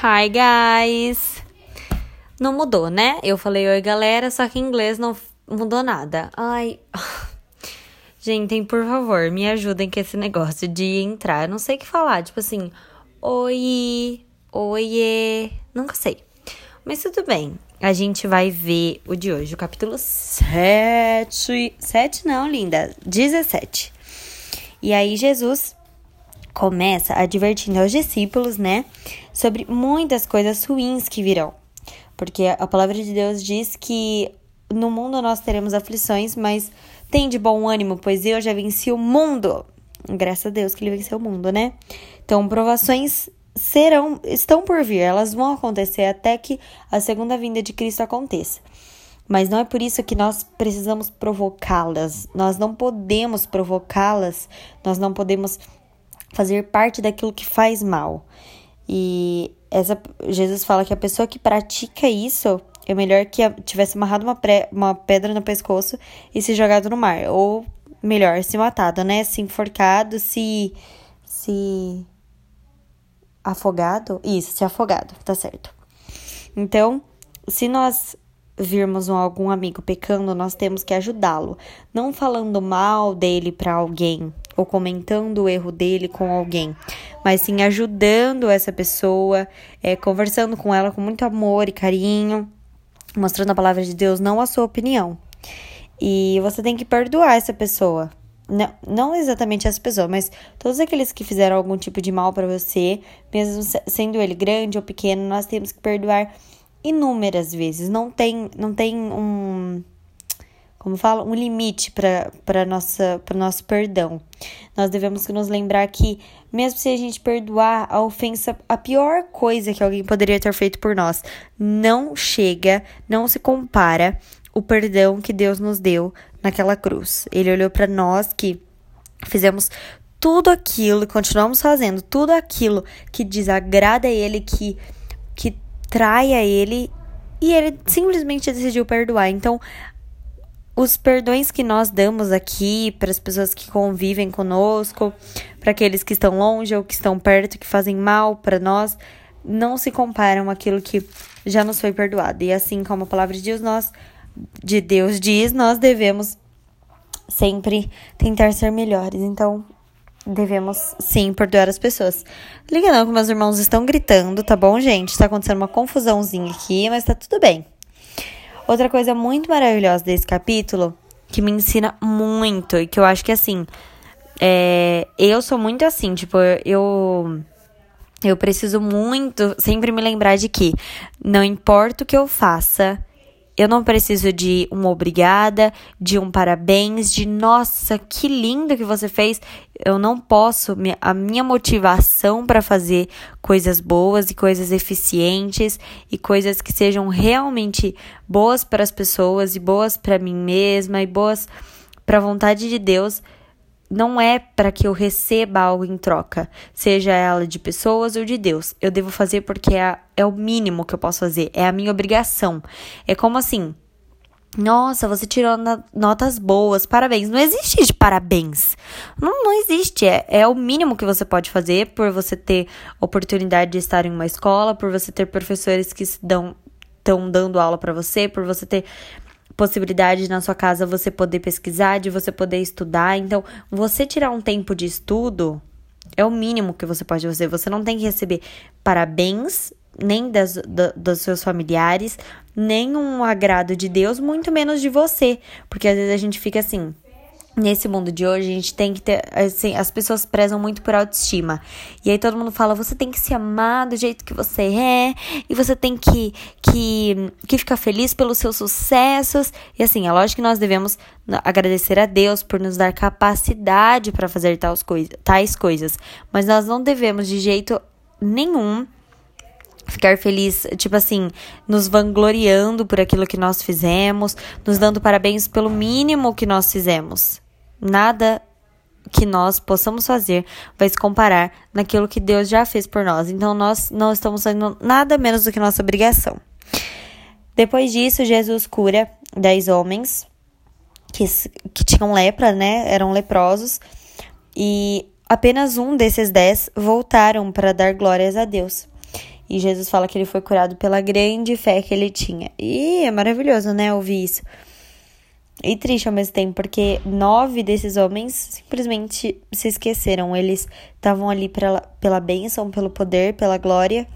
Hi, guys! Não mudou, né? Eu falei oi, galera, só que em inglês não mudou nada. Ai. Gente, por favor, me ajudem com esse negócio de entrar. Eu não sei o que falar. Tipo assim, oi, oiê. Nunca sei. Mas tudo bem. A gente vai ver o de hoje, o capítulo 7. 7 não, linda. 17. E aí, Jesus começa advertindo aos discípulos, né, sobre muitas coisas ruins que virão. Porque a palavra de Deus diz que no mundo nós teremos aflições, mas tem de bom ânimo, pois eu já venci o mundo. Graças a Deus que ele venceu o mundo, né? Então, provações serão, estão por vir, elas vão acontecer até que a segunda vinda de Cristo aconteça. Mas não é por isso que nós precisamos provocá-las. Nós não podemos provocá-las, nós não podemos fazer parte daquilo que faz mal. E essa, Jesus fala que a pessoa que pratica isso é melhor que tivesse amarrado uma, pré, uma pedra no pescoço e se jogado no mar. Ou melhor, se matado, né? Se enforcado, se. se. afogado. Isso, se afogado, tá certo. Então, se nós virmos algum amigo pecando, nós temos que ajudá-lo, não falando mal dele para alguém ou comentando o erro dele com alguém, mas sim ajudando essa pessoa, é, conversando com ela com muito amor e carinho, mostrando a palavra de Deus, não a sua opinião. E você tem que perdoar essa pessoa. Não, não exatamente essa pessoa, mas todos aqueles que fizeram algum tipo de mal para você, mesmo sendo ele grande ou pequeno, nós temos que perdoar inúmeras vezes. Não tem, não tem um como fala, um limite para para nosso perdão. Nós devemos nos lembrar que mesmo se a gente perdoar a ofensa, a pior coisa que alguém poderia ter feito por nós, não chega, não se compara o perdão que Deus nos deu naquela cruz. Ele olhou para nós que fizemos tudo aquilo e continuamos fazendo tudo aquilo que desagrada a ele, que que trai a ele e ele simplesmente decidiu perdoar. Então, os perdões que nós damos aqui para as pessoas que convivem conosco, para aqueles que estão longe ou que estão perto, que fazem mal para nós, não se comparam àquilo que já nos foi perdoado. E assim como a palavra de Deus, nós de Deus diz, nós devemos sempre tentar ser melhores. Então, devemos sim perdoar as pessoas. Liga não que meus irmãos estão gritando, tá bom, gente? Tá acontecendo uma confusãozinha aqui, mas tá tudo bem. Outra coisa muito maravilhosa desse capítulo, que me ensina muito, e que eu acho que assim, é, eu sou muito assim, tipo, eu. Eu preciso muito sempre me lembrar de que não importa o que eu faça, eu não preciso de um obrigada, de um parabéns, de nossa, que lindo que você fez. Eu não posso, a minha motivação para fazer coisas boas e coisas eficientes e coisas que sejam realmente boas para as pessoas e boas para mim mesma e boas para a vontade de Deus não é para que eu receba algo em troca, seja ela de pessoas ou de Deus. Eu devo fazer porque é, é o mínimo que eu posso fazer, é a minha obrigação. É como assim. Nossa, você tirou notas boas, parabéns. Não existe de parabéns. Não, não existe. É, é o mínimo que você pode fazer por você ter oportunidade de estar em uma escola, por você ter professores que estão dando aula para você, por você ter possibilidade na sua casa você poder pesquisar, de você poder estudar. Então, você tirar um tempo de estudo é o mínimo que você pode fazer. Você não tem que receber parabéns nem das, da, dos seus familiares, nem um agrado de Deus, muito menos de você. Porque às vezes a gente fica assim, nesse mundo de hoje, a gente tem que ter. Assim, as pessoas prezam muito por autoestima. E aí todo mundo fala: você tem que se amar do jeito que você é, e você tem que, que, que ficar feliz pelos seus sucessos. E assim, é lógico que nós devemos agradecer a Deus por nos dar capacidade para fazer tais, coisa, tais coisas. Mas nós não devemos de jeito nenhum ficar feliz, tipo assim, nos vangloriando por aquilo que nós fizemos, nos dando parabéns pelo mínimo que nós fizemos. Nada que nós possamos fazer vai se comparar naquilo que Deus já fez por nós. Então nós não estamos fazendo nada menos do que nossa obrigação. Depois disso, Jesus cura dez homens que, que tinham lepra, né? Eram leprosos. E apenas um desses dez voltaram para dar glórias a Deus. E Jesus fala que ele foi curado pela grande fé que ele tinha. E é maravilhoso, né, ouvir isso. E triste ao mesmo tempo, porque nove desses homens simplesmente se esqueceram. Eles estavam ali pela, pela bênção, pelo poder, pela glória.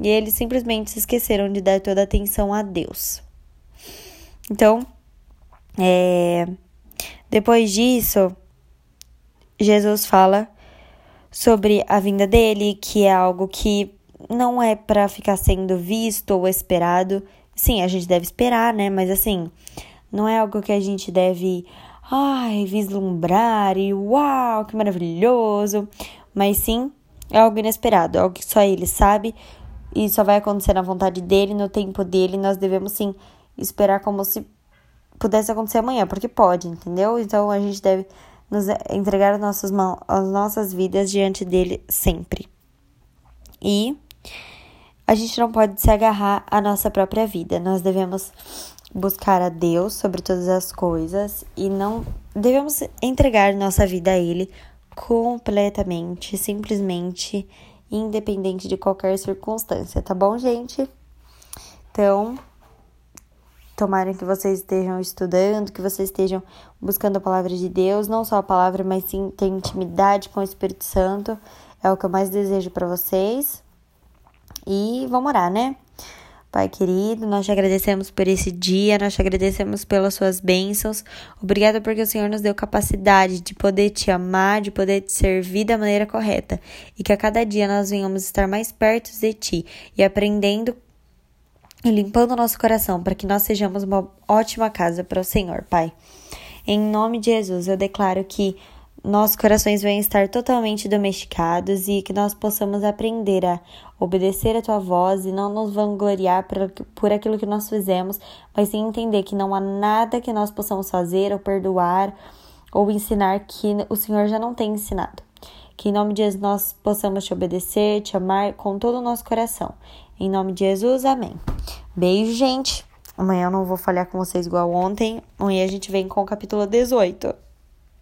E eles simplesmente se esqueceram de dar toda a atenção a Deus. Então, é, depois disso, Jesus fala sobre a vinda dele, que é algo que não é para ficar sendo visto ou esperado. Sim, a gente deve esperar, né? Mas assim, não é algo que a gente deve, ai, vislumbrar e uau, que maravilhoso. Mas sim, é algo inesperado, é algo que só ele sabe e só vai acontecer na vontade dele, no tempo dele. Nós devemos sim esperar como se pudesse acontecer amanhã, porque pode, entendeu? Então a gente deve nos entregar as nossas, mãos, as nossas vidas diante dele sempre. E a gente não pode se agarrar à nossa própria vida. Nós devemos buscar a Deus sobre todas as coisas e não devemos entregar nossa vida a Ele completamente, simplesmente, independente de qualquer circunstância, tá bom, gente? Então, Tomara que vocês estejam estudando, que vocês estejam buscando a palavra de Deus, não só a palavra, mas sim ter intimidade com o Espírito Santo. É o que eu mais desejo para vocês. E vamos orar, né? Pai querido, nós te agradecemos por esse dia, nós te agradecemos pelas suas bênçãos. Obrigada porque o Senhor nos deu capacidade de poder te amar, de poder te servir da maneira correta. E que a cada dia nós venhamos estar mais perto de ti e aprendendo e limpando o nosso coração para que nós sejamos uma ótima casa para o Senhor, Pai. Em nome de Jesus, eu declaro que nossos corações venham estar totalmente domesticados e que nós possamos aprender a obedecer a tua voz e não nos vangloriar por, aquilo que nós fizemos, mas sim entender que não há nada que nós possamos fazer ou perdoar ou ensinar que o Senhor já não tem ensinado. Que em nome de Jesus nós possamos te obedecer, te amar com todo o nosso coração. Em nome de Jesus, amém. Beijo, gente. Amanhã eu não vou falhar com vocês igual ontem. Amanhã a gente vem com o capítulo 18.